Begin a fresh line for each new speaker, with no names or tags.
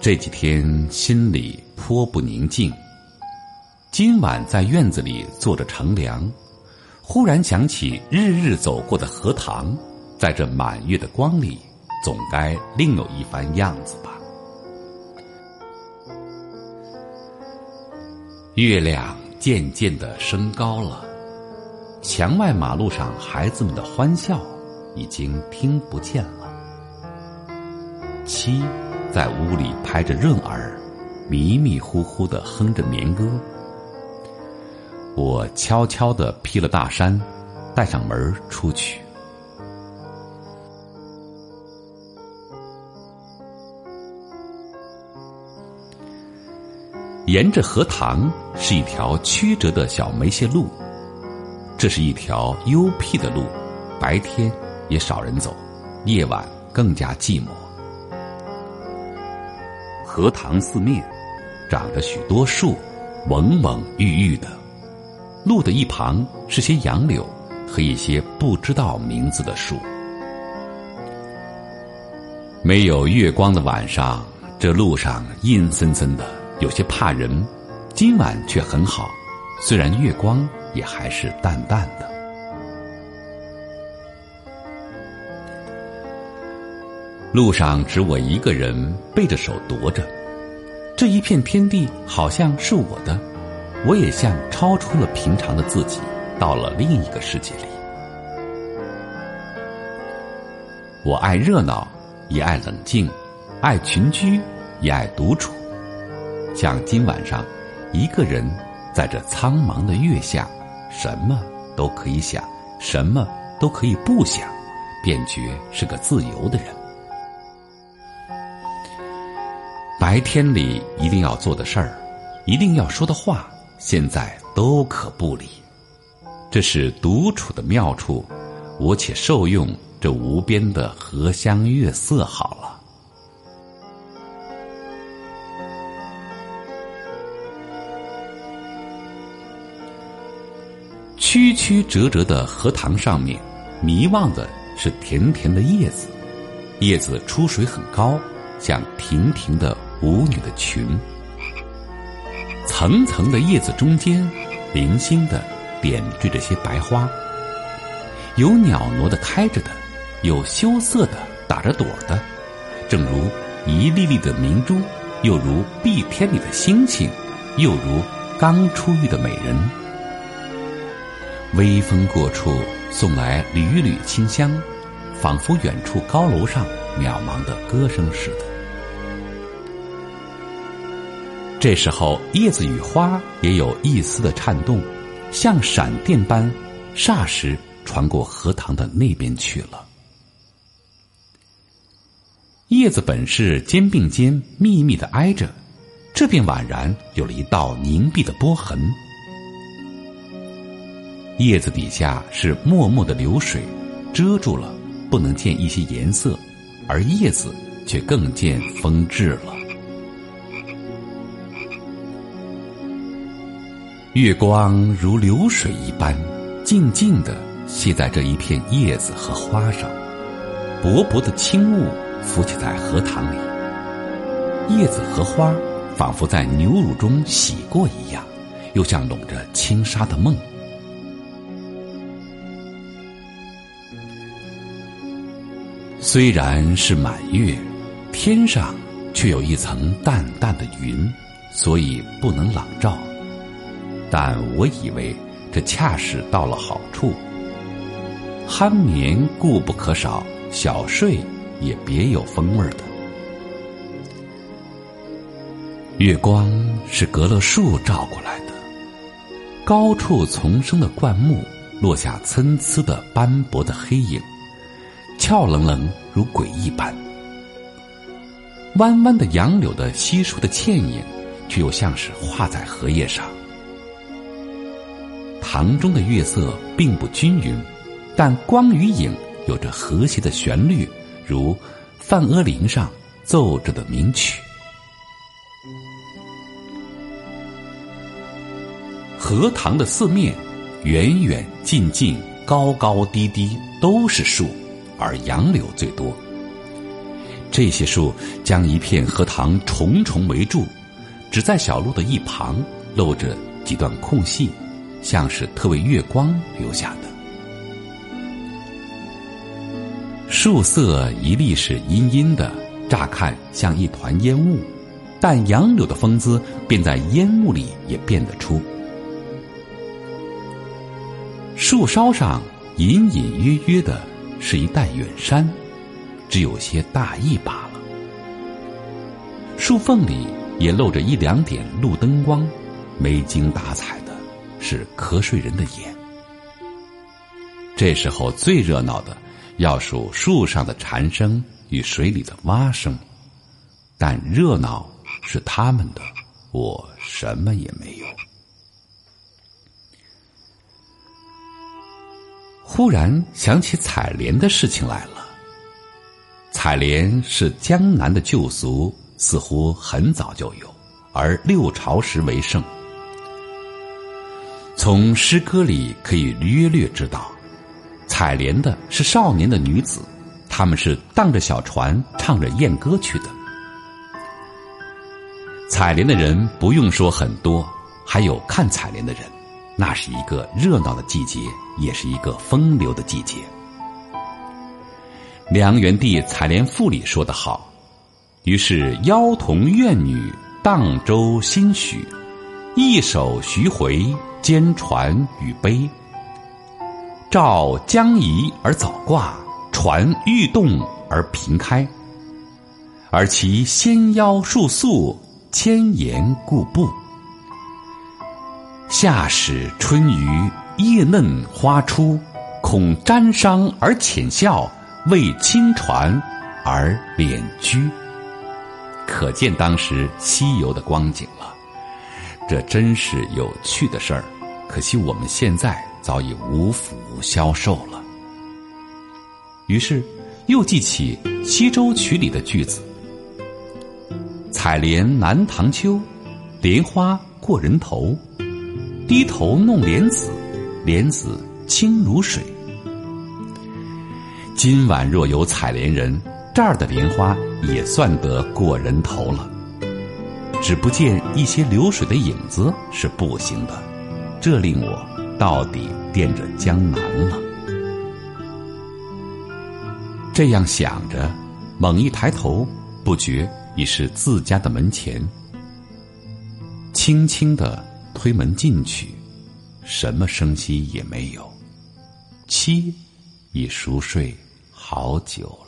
这几天心里颇不宁静。今晚在院子里坐着乘凉，忽然想起日日走过的荷塘，在这满月的光里，总该另有一番样子吧。月亮渐渐的升高了，墙外马路上孩子们的欢笑已经听不见了。七在屋里拍着润儿，迷迷糊糊的哼着眠歌。我悄悄的披了大衫，带上门出去。沿着荷塘是一条曲折的小梅谢路，这是一条幽僻的路，白天也少人走，夜晚更加寂寞。荷塘四面长着许多树，蓊蓊郁郁的，路的一旁是些杨柳和一些不知道名字的树。没有月光的晚上，这路上阴森森的。有些怕人，今晚却很好，虽然月光也还是淡淡的。路上只我一个人背着手踱着，这一片天地好像是我的，我也像超出了平常的自己，到了另一个世界里。我爱热闹，也爱冷静，爱群居，也爱独处。像今晚上，一个人在这苍茫的月下，什么都可以想，什么都可以不想，便觉是个自由的人。白天里一定要做的事儿，一定要说的话，现在都可不理。这是独处的妙处，我且受用这无边的荷香月色好了。曲曲折折的荷塘上面，迷望的是甜甜的叶子，叶子出水很高，像亭亭的舞女的裙。层层的叶子中间，零星的点缀着些白花，有袅娜的开着的，有羞涩的打着朵的，正如一粒粒的明珠，又如碧天里的星星，又如刚出浴的美人。微风过处，送来缕缕清香，仿佛远处高楼上渺茫的歌声似的。这时候，叶子与花也有一丝的颤动，像闪电般，霎时传过荷塘的那边去了。叶子本是肩并肩密密的挨着，这便宛然有了一道凝碧的波痕。叶子底下是脉脉的流水，遮住了，不能见一些颜色，而叶子却更见风致了。月光如流水一般，静静的泻在这一片叶子和花上，薄薄的轻雾浮起在荷塘里，叶子和花仿佛在牛乳中洗过一样，又像笼着轻纱的梦。虽然是满月，天上却有一层淡淡的云，所以不能朗照。但我以为这恰是到了好处。酣眠固不可少，小睡也别有风味的。月光是隔了树照过来的，高处丛生的灌木落下参差的斑驳的黑影。俏冷冷如鬼一般，弯弯的杨柳的稀疏的倩影，却又像是画在荷叶上。塘中的月色并不均匀，但光与影有着和谐的旋律，如梵阿林上奏着的名曲。荷塘的四面，远远近近，高高低低，都是树。而杨柳最多，这些树将一片荷塘重重围住，只在小路的一旁露着几段空隙，像是特为月光留下的。树色一粒是阴阴的，乍看像一团烟雾，但杨柳的风姿便在烟雾里也辨得出。树梢上隐隐约约的是一带远山，只有些大意罢了。树缝里也露着一两点路灯光，没精打采，是瞌睡人的眼。这时候最热闹的，要数树上的蝉声与水里的蛙声，但热闹是他们的，我什么也没有。忽然想起采莲的事情来了。采莲是江南的旧俗，似乎很早就有，而六朝时为盛。从诗歌里可以略略知道，采莲的是少年的女子，他们是荡着小船，唱着艳歌去的。采莲的人不用说很多，还有看采莲的人。那是一个热闹的季节，也是一个风流的季节。梁元帝《采莲赋》里说得好：“于是妖童怨女荡舟心许，一首徐回，兼传与悲。照将移而早挂，船欲动而频开。而其纤腰束素，千言固步。”夏始春余，叶嫩花初，恐沾裳而浅笑，为亲传而敛居。可见当时西游的光景了。这真是有趣的事儿，可惜我们现在早已无福消受了。于是又记起《西洲曲》里的句子：“采莲南塘秋，莲花过人头。”低头弄莲子，莲子清如水。今晚若有采莲人，这儿的莲花也算得过人头了。只不见一些流水的影子是不行的，这令我到底惦着江南了。这样想着，猛一抬头，不觉已是自家的门前，轻轻的。推门进去，什么声息也没有。妻已熟睡好久了。